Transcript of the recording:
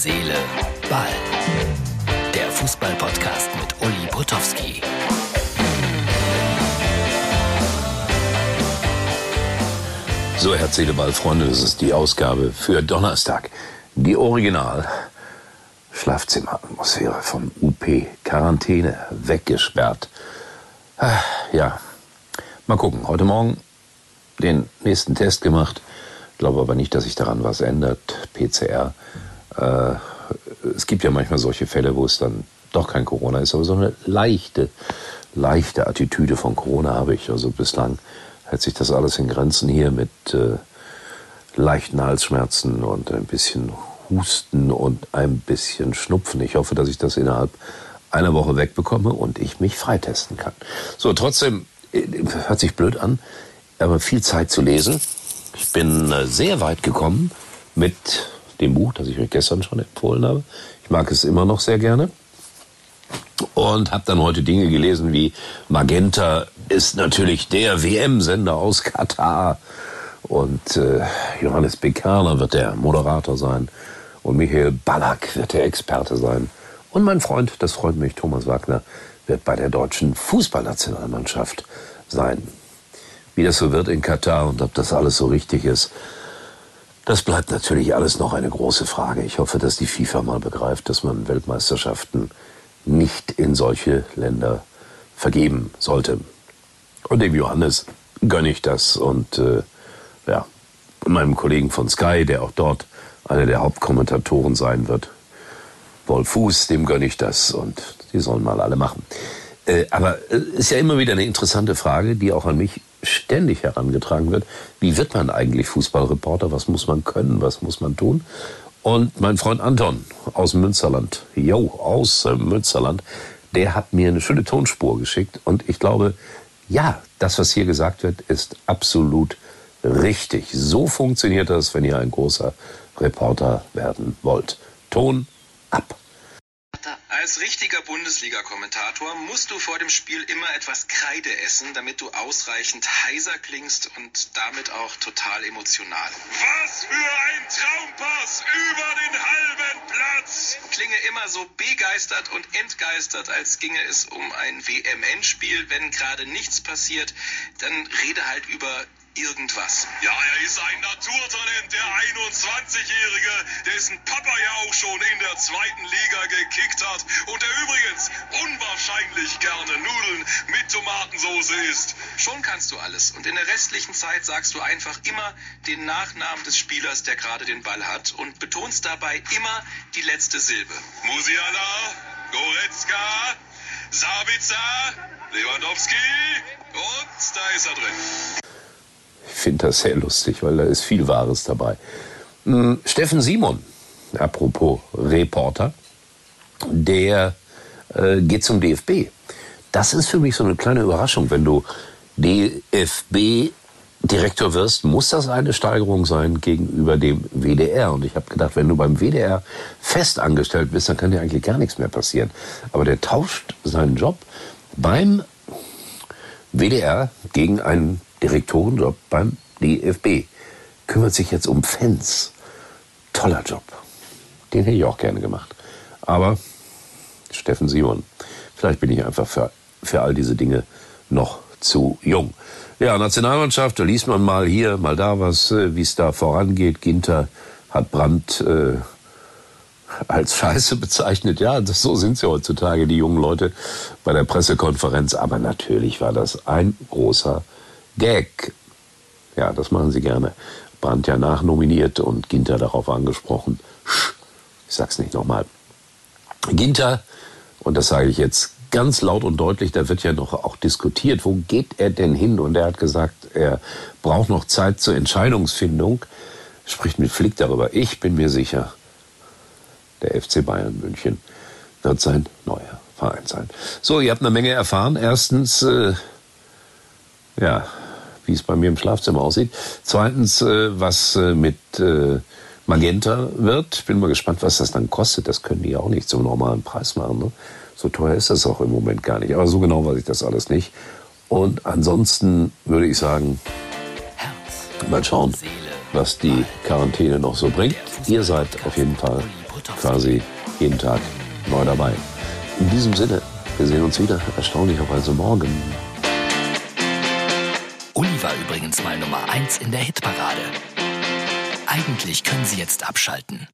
Seele, Ball. Der Fußball-Podcast mit Uli Potowski. So, Herz, Seele, Ball, Freunde, das ist die Ausgabe für Donnerstag. Die Original Schlafzimmeratmosphäre vom UP. Quarantäne, weggesperrt. Ah, ja, mal gucken. Heute Morgen den nächsten Test gemacht. Glaube aber nicht, dass sich daran was ändert. PCR. Äh, es gibt ja manchmal solche Fälle, wo es dann doch kein Corona ist, aber so eine leichte, leichte Attitüde von Corona habe ich. Also bislang hält sich das alles in Grenzen hier mit äh, leichten Halsschmerzen und ein bisschen Husten und ein bisschen Schnupfen. Ich hoffe, dass ich das innerhalb einer Woche wegbekomme und ich mich freitesten kann. So, trotzdem, äh, hört sich blöd an, aber viel Zeit zu lesen. Ich bin äh, sehr weit gekommen mit dem Buch, das ich euch gestern schon empfohlen habe. Ich mag es immer noch sehr gerne. Und habe dann heute Dinge gelesen wie Magenta ist natürlich der WM-Sender aus Katar. Und äh, Johannes Bekerner wird der Moderator sein. Und Michael Ballack wird der Experte sein. Und mein Freund, das freut mich, Thomas Wagner, wird bei der deutschen Fußballnationalmannschaft sein. Wie das so wird in Katar und ob das alles so richtig ist, das bleibt natürlich alles noch eine große Frage. Ich hoffe, dass die FIFA mal begreift, dass man Weltmeisterschaften nicht in solche Länder vergeben sollte. Und dem Johannes gönne ich das und äh, ja, meinem Kollegen von Sky, der auch dort einer der Hauptkommentatoren sein wird, Wolf Fuß, dem gönne ich das und die sollen mal alle machen. Äh, aber äh, ist ja immer wieder eine interessante Frage, die auch an mich ständig herangetragen wird. Wie wird man eigentlich Fußballreporter? Was muss man können? Was muss man tun? Und mein Freund Anton aus Münsterland, jo, aus Münsterland, der hat mir eine schöne Tonspur geschickt. Und ich glaube, ja, das, was hier gesagt wird, ist absolut richtig. So funktioniert das, wenn ihr ein großer Reporter werden wollt. Ton ab. Als richtiger Bundesliga-Kommentator musst du vor dem Spiel immer etwas Kreide essen, damit du ausreichend heiser klingst und damit auch total emotional. Was für ein Traumpass über den halben Platz! Klinge immer so begeistert und entgeistert, als ginge es um ein WM-Endspiel. Wenn gerade nichts passiert, dann rede halt über irgendwas. Ja, er ist ein Naturtalent, der 21-Jährige, dessen Papa ja auch schon in der zweiten Liga gekickt hat und der übrigens unwahrscheinlich gerne Nudeln mit Tomatensauce isst. Schon kannst du alles. Und in der restlichen Zeit sagst du einfach immer den Nachnamen des Spielers, der gerade den Ball hat und betonst dabei immer die letzte Silbe. Musiala, Goretzka, Sabitzer, Lewandowski und da ist er drin. Ich finde das sehr lustig, weil da ist viel Wahres dabei. Hm, Steffen Simon, apropos Reporter, der äh, geht zum DFB. Das ist für mich so eine kleine Überraschung. Wenn du DFB-Direktor wirst, muss das eine Steigerung sein gegenüber dem WDR. Und ich habe gedacht, wenn du beim WDR fest angestellt bist, dann kann dir eigentlich gar nichts mehr passieren. Aber der tauscht seinen Job beim WDR gegen einen Direktorenjob beim DFB. Kümmert sich jetzt um Fans. Toller Job. Den hätte ich auch gerne gemacht. Aber Steffen Simon, vielleicht bin ich einfach für, für all diese Dinge noch zu jung. Ja, Nationalmannschaft, da liest man mal hier, mal da was, äh, wie es da vorangeht. Ginter hat Brandt äh, als Scheiße bezeichnet. Ja, das, so sind sie heutzutage, die jungen Leute bei der Pressekonferenz. Aber natürlich war das ein großer Gag. Ja, das machen sie gerne. Brandt ja nachnominiert und Ginter darauf angesprochen. Ich sag's nicht nochmal. Ginter, und das sage ich jetzt ganz laut und deutlich, da wird ja noch auch diskutiert, wo geht er denn hin? Und er hat gesagt, er braucht noch Zeit zur Entscheidungsfindung. Spricht mit Flick darüber. Ich bin mir sicher, der FC Bayern München wird sein neuer Verein sein. So, ihr habt eine Menge erfahren. Erstens, äh, ja, wie es bei mir im Schlafzimmer aussieht. Zweitens, äh, was äh, mit äh, Magenta wird. Ich bin mal gespannt, was das dann kostet. Das können die ja auch nicht zum normalen Preis machen. Ne? So teuer ist das auch im Moment gar nicht. Aber so genau weiß ich das alles nicht. Und ansonsten würde ich sagen, mal schauen, was die Quarantäne noch so bringt. Ihr seid auf jeden Fall quasi jeden Tag neu dabei. In diesem Sinne, wir sehen uns wieder, erstaunlicherweise morgen. Uli war übrigens mal Nummer 1 in der Hitparade. Eigentlich können Sie jetzt abschalten.